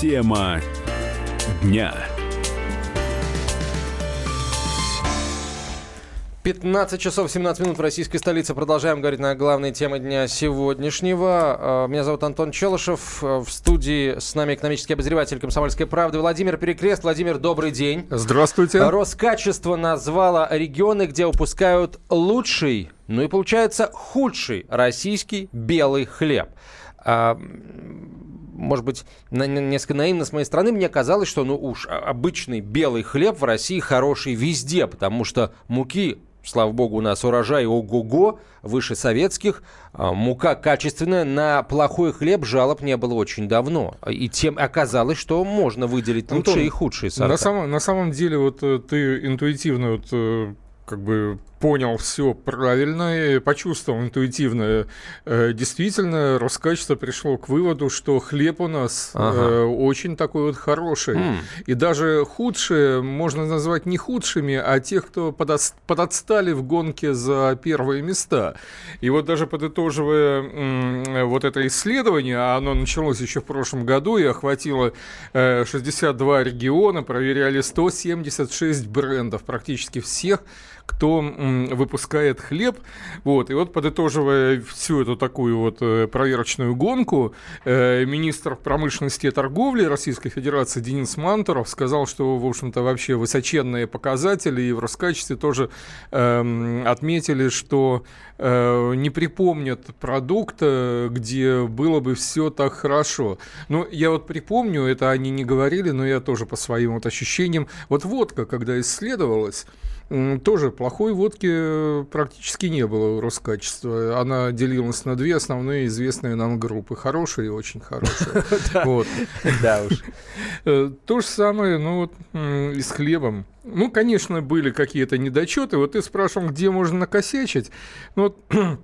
Тема дня. 15 часов 17 минут в российской столице. Продолжаем говорить на главные темы дня сегодняшнего. Э, меня зовут Антон Челышев. Э, в студии с нами экономический обозреватель «Комсомольской правды» Владимир Перекрест. Владимир, добрый день. Здравствуйте. Роскачество назвало регионы, где выпускают лучший, ну и получается худший российский белый хлеб а, может быть, несколько наивно с моей стороны, мне казалось, что ну уж обычный белый хлеб в России хороший везде, потому что муки слава богу, у нас урожай ого-го, выше советских. А, мука качественная, на плохой хлеб жалоб не было очень давно. И тем оказалось, что можно выделить лучшие Антон, и худшие сорта. На самом, на самом деле, вот э, ты интуитивно вот, э, как бы понял все правильно и почувствовал интуитивно. Э, действительно, Роскачество пришло к выводу, что хлеб у нас ага. э, очень такой вот хороший. Mm. И даже худшие можно назвать не худшими, а тех, кто подост, подотстали в гонке за первые места. И вот даже подытоживая э, вот это исследование, а оно началось еще в прошлом году и охватило э, 62 региона, проверяли 176 брендов, практически всех, кто выпускает хлеб. Вот. И вот подытоживая всю эту такую вот э, проверочную гонку, э, министр промышленности и торговли Российской Федерации Денис Мантуров сказал, что, в общем-то, вообще высоченные показатели и в Роскачестве тоже э, отметили, что э, не припомнят продукта, где было бы все так хорошо. Ну, я вот припомню, это они не говорили, но я тоже по своим вот ощущениям. Вот водка, когда исследовалась, тоже плохой водки э, практически не было у Роскачества. Она делилась на две основные известные нам группы. Хорошие и очень хорошие. Да уж. Э, то же самое, ну вот, и с хлебом. Ну, конечно, были какие-то недочеты. Вот ты спрашивал, где можно накосячить. Ну, вот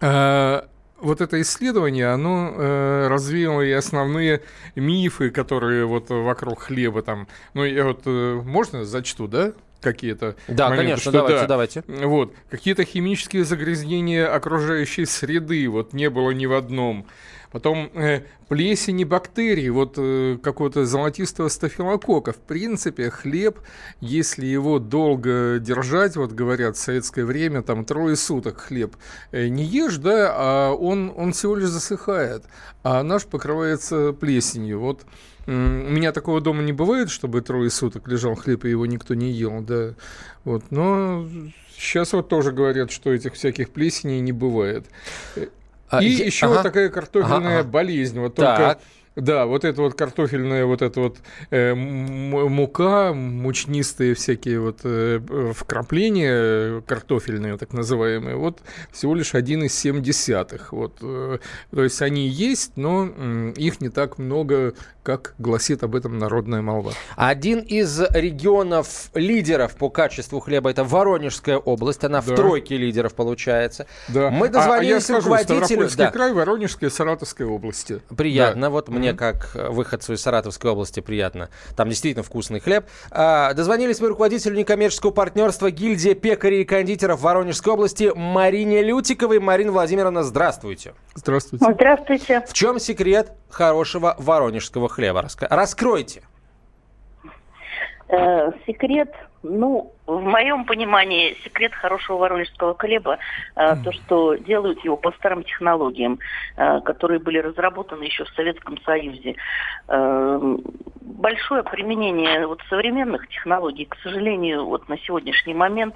э, вот это исследование, оно э, развеяло и основные мифы, которые вот вокруг хлеба там. Ну, я вот, э, можно зачту, да? Какие-то Да, моменты, конечно, что, давайте, да, давайте. Вот, какие-то химические загрязнения окружающей среды, вот не было ни в одном. Потом э, плесени бактерий, вот э, какого-то золотистого стафилокока. В принципе, хлеб, если его долго держать, вот говорят, в советское время, там трое суток хлеб э, не ешь, да, а он, он всего лишь засыхает, а наш покрывается плесенью. Вот у меня такого дома не бывает, чтобы трое суток лежал хлеб, и его никто не ел, да. Вот, но сейчас вот тоже говорят, что этих всяких плесеней не бывает. А, и я... еще ага. такая картофельная ага, болезнь. Вот только так. Да, вот это вот картофельная, вот это вот э, мука, мучнистые всякие вот э, вкрапления картофельные, так называемые, вот всего лишь 1,7. Вот, э, то есть они есть, но э, их не так много, как гласит об этом народная молва. Один из регионов лидеров по качеству хлеба это Воронежская область, она да. в тройке лидеров получается. Да. Мы дозвонились а, а я скажу, руководителю... да. край, Воронежская, Саратовская области. Приятно, да. вот mm-hmm. Мне как выходцу из Саратовской области приятно. Там действительно вкусный хлеб. А, дозвонились мы руководителю некоммерческого партнерства гильдия пекарей и кондитеров Воронежской области Марине Лютиковой. Марина Владимировна, здравствуйте. Здравствуйте. Здравствуйте. В чем секрет хорошего воронежского хлеба? Раскройте. Э, секрет, ну, в моем понимании, секрет хорошего воронежского хлеба э, то, что делают его по старым технологиям, э, которые были разработаны еще в Советском Союзе. Э, большое применение вот современных технологий, к сожалению, вот на сегодняшний момент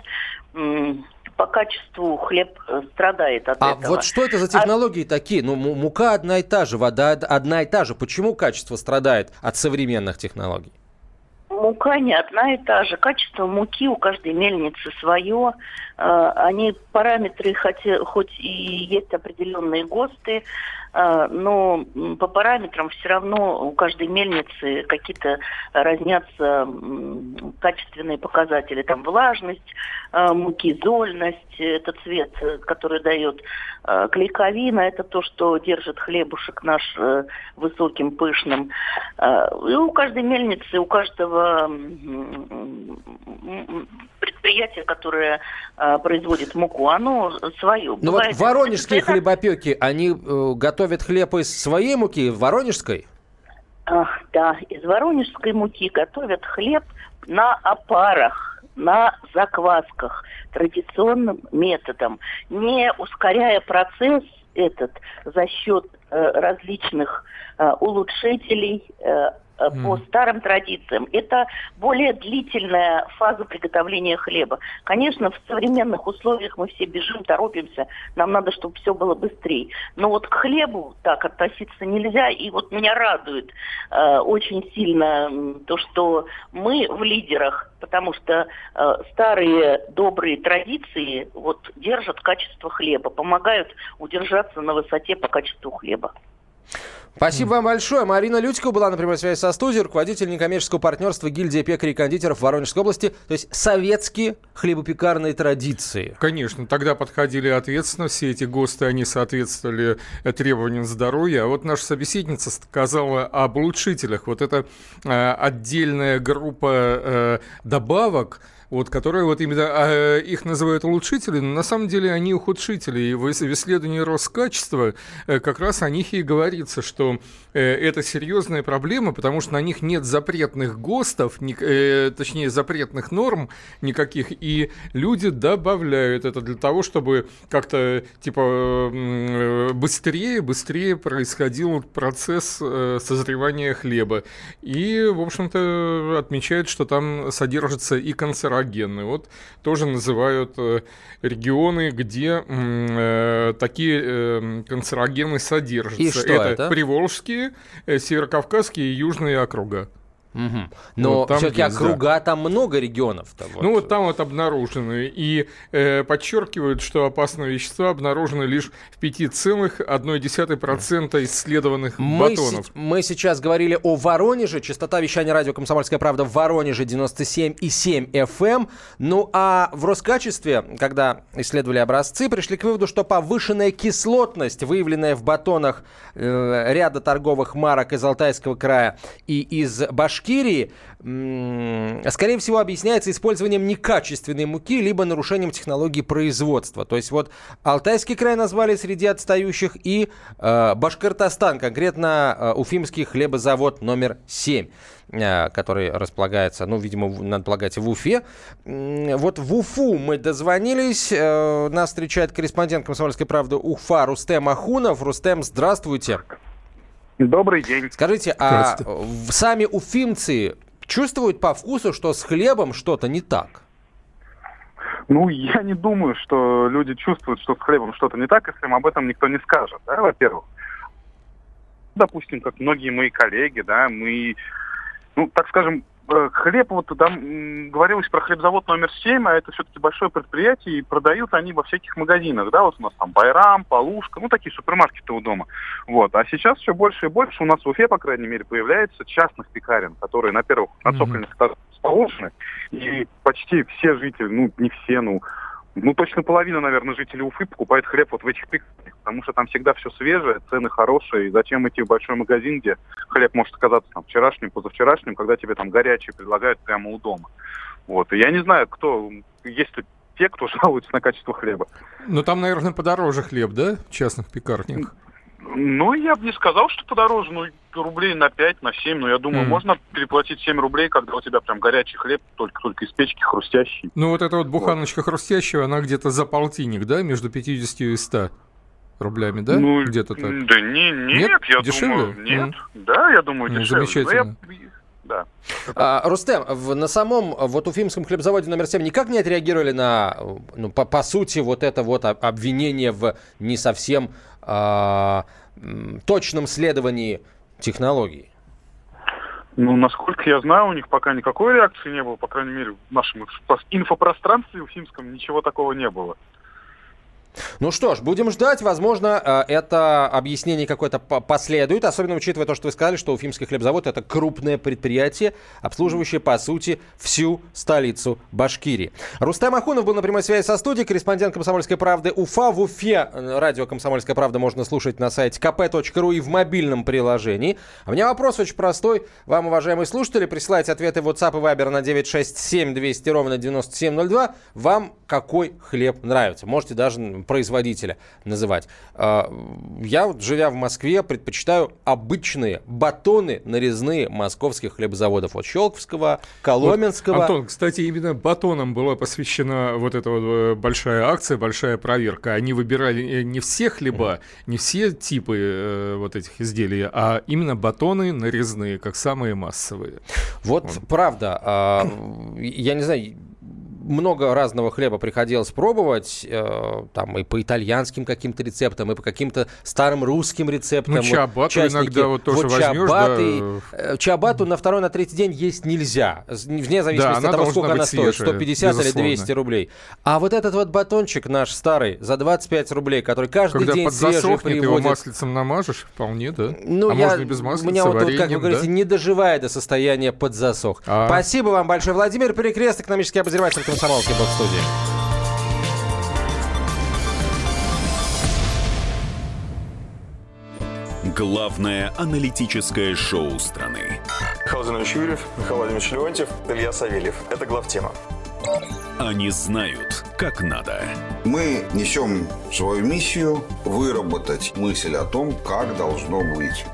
по качеству хлеб э, страдает от а этого. А вот что это за а технологии а... такие? Ну, мука одна и та же, вода одна и та же. Почему качество страдает от современных технологий? Мука не одна и та же. Качество муки у каждой мельницы свое. Э, они параметры, хоть, хоть и есть определенные ГОСТы, э, но по параметрам все равно у каждой мельницы какие-то разнятся качественные показатели. Там влажность э, муки, зольность, это цвет, который дает клейковина, это то, что держит хлебушек наш высоким, пышным. И у каждой мельницы, у каждого предприятия, которое э, производит муку, оно свое. Ну вот воронежские это... хлебопеки, они э, готовят хлеб из своей муки, воронежской? Да, из воронежской муки готовят хлеб на опарах, на заквасках, традиционным методом, не ускоряя процесс этот за счет э, различных э, улучшителей, э, по старым традициям. Это более длительная фаза приготовления хлеба. Конечно, в современных условиях мы все бежим, торопимся, нам надо, чтобы все было быстрее. Но вот к хлебу так относиться нельзя. И вот меня радует э, очень сильно то, что мы в лидерах, потому что э, старые добрые традиции вот держат качество хлеба, помогают удержаться на высоте по качеству хлеба. Спасибо вам большое. Марина Лютикова была на прямой связи со студией, руководитель некоммерческого партнерства гильдии пекарей и кондитеров Воронежской области. То есть советские хлебопекарные традиции. Конечно, тогда подходили ответственно. Все эти ГОСТы, они соответствовали требованиям здоровья. А вот наша собеседница сказала об улучшителях. Вот это э, отдельная группа э, добавок, вот, которые вот именно а, их называют улучшители, но на самом деле они ухудшители. И в, исследовании Роскачества э, как раз о них и говорится, что э, это серьезная проблема, потому что на них нет запретных ГОСТов, э, точнее запретных норм никаких, и люди добавляют это для того, чтобы как-то типа э, быстрее, быстрее происходил процесс э, созревания хлеба. И, в общем-то, отмечают, что там содержится и канцерогены, канцерогенны. Вот тоже называют э, регионы, где э, такие э, канцерогены содержатся. И что это, это? Приволжские, Северокавказские и Южные округа. Угу. Но вот все-таки округа, да. там много регионов. -то, вот. Ну вот там вот обнаружены. И э, подчеркивают, что опасные вещества обнаружены лишь в 5,1% исследованных мы батонов. С- мы сейчас говорили о Воронеже. Частота вещания радио «Комсомольская правда» в Воронеже 97,7 FM. Эм. Ну а в Роскачестве, когда исследовали образцы, пришли к выводу, что повышенная кислотность, выявленная в батонах э, ряда торговых марок из Алтайского края и из Башкирии, Башкирии, скорее всего, объясняется использованием некачественной муки, либо нарушением технологии производства. То есть вот Алтайский край назвали среди отстающих и э, Башкортостан, конкретно э, Уфимский хлебозавод номер 7 э, который располагается, ну, видимо, надо полагать, в Уфе. Вот в Уфу мы дозвонились. Э, нас встречает корреспондент «Комсомольской правды» Уфа Рустем Ахунов. Рустем, здравствуйте. Добрый день. Скажите, а сами уфимцы чувствуют по вкусу, что с хлебом что-то не так? Ну, я не думаю, что люди чувствуют, что с хлебом что-то не так, если им об этом никто не скажет, да, во-первых. Допустим, как многие мои коллеги, да, мы, ну, так скажем, хлеб, вот там говорилось про хлебзавод номер 7, а это все-таки большое предприятие, и продают они во всяких магазинах, да, вот у нас там Байрам, Полушка, ну, такие супермаркеты у дома. Вот, а сейчас все больше и больше у нас в Уфе, по крайней мере, появляется частных пекарен, которые на первых, на цокольных mm-hmm. расположены, и почти все жители, ну, не все, ну, ну, точно половина, наверное, жителей Уфы покупает хлеб вот в этих пекарнях, потому что там всегда все свежее, цены хорошие, и зачем идти в большой магазин, где хлеб может оказаться там вчерашним, позавчерашним, когда тебе там горячий предлагают прямо у дома. Вот, и я не знаю, кто, есть ли те, кто жалуется на качество хлеба. Ну, там, наверное, подороже хлеб, да, в частных пекарнях? Ну, я бы не сказал, что подороже, ну, рублей на 5, на 7, но я думаю, mm. можно переплатить 7 рублей, когда у тебя прям горячий хлеб, только-только из печки, хрустящий. Ну, вот эта вот буханочка вот. хрустящего, она где-то за полтинник, да, между 50 и 100 рублями, да? Ну, где-то так. Да не, нет, нет я дешевле? думаю, нет. Mm. Да, я думаю, ну, дешевле. Замечательно. Но я да. А, Рустем, в, на самом вот Уфимском хлебзаводе номер 7 никак не отреагировали на, ну, по, по сути, вот это вот обвинение в не совсем а, точном следовании технологий? Ну, насколько я знаю, у них пока никакой реакции не было, по крайней мере, в нашем инфопространстве уфимском ничего такого не было. Ну что ж, будем ждать. Возможно, э, это объяснение какое-то последует, особенно учитывая то, что вы сказали, что Уфимский хлебзавод – это крупное предприятие, обслуживающее, по сути, всю столицу Башкирии. Рустам Ахунов был на прямой связи со студией, корреспондент «Комсомольской правды» Уфа. В Уфе э, радио «Комсомольская правда» можно слушать на сайте kp.ru и в мобильном приложении. А у меня вопрос очень простой. Вам, уважаемые слушатели, присылайте ответы в WhatsApp и Viber на 967 200 ровно 9702. Вам какой хлеб нравится. Можете даже производителя называть. А, я, живя в Москве, предпочитаю обычные батоны нарезные московских хлебозаводов. Вот Щелковского, Коломенского. Вот, Антон, кстати, именно батонам была посвящена вот эта вот э, большая акция, большая проверка. Они выбирали не все хлеба, не все типы э, вот этих изделий, а именно батоны нарезные, как самые массовые. Вот, вот. правда. Э, я не знаю, много разного хлеба приходилось пробовать, э, там и по итальянским каким-то рецептам, и по каким-то старым русским рецептам. Ну, чабату вот, иногда вот тоже вот возьмешь, чабаты, да. Э, чабату на второй, на третий день есть нельзя, вне зависимости да, от того, сколько она стоит, 150 безусловно. или 200 рублей. А вот этот вот батончик наш старый за 25 рублей, который каждый Когда день свежий приводит... его маслицем намажешь, вполне, да? Ну, а я, можно без маслица, У меня вот, как вы говорите, да? не доживая до состояния подзасох. А. Спасибо вам большое. Владимир Перекрест, экономический обозреватель комсомолки был в студии. Главное аналитическое шоу страны. Михаил Зинович Юрьев, Михаил Владимирович Леонтьев, Илья Савельев. Это главтема. Они знают, как надо. Мы несем свою миссию выработать мысль о том, как должно быть.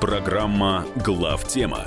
Программа «Главтема»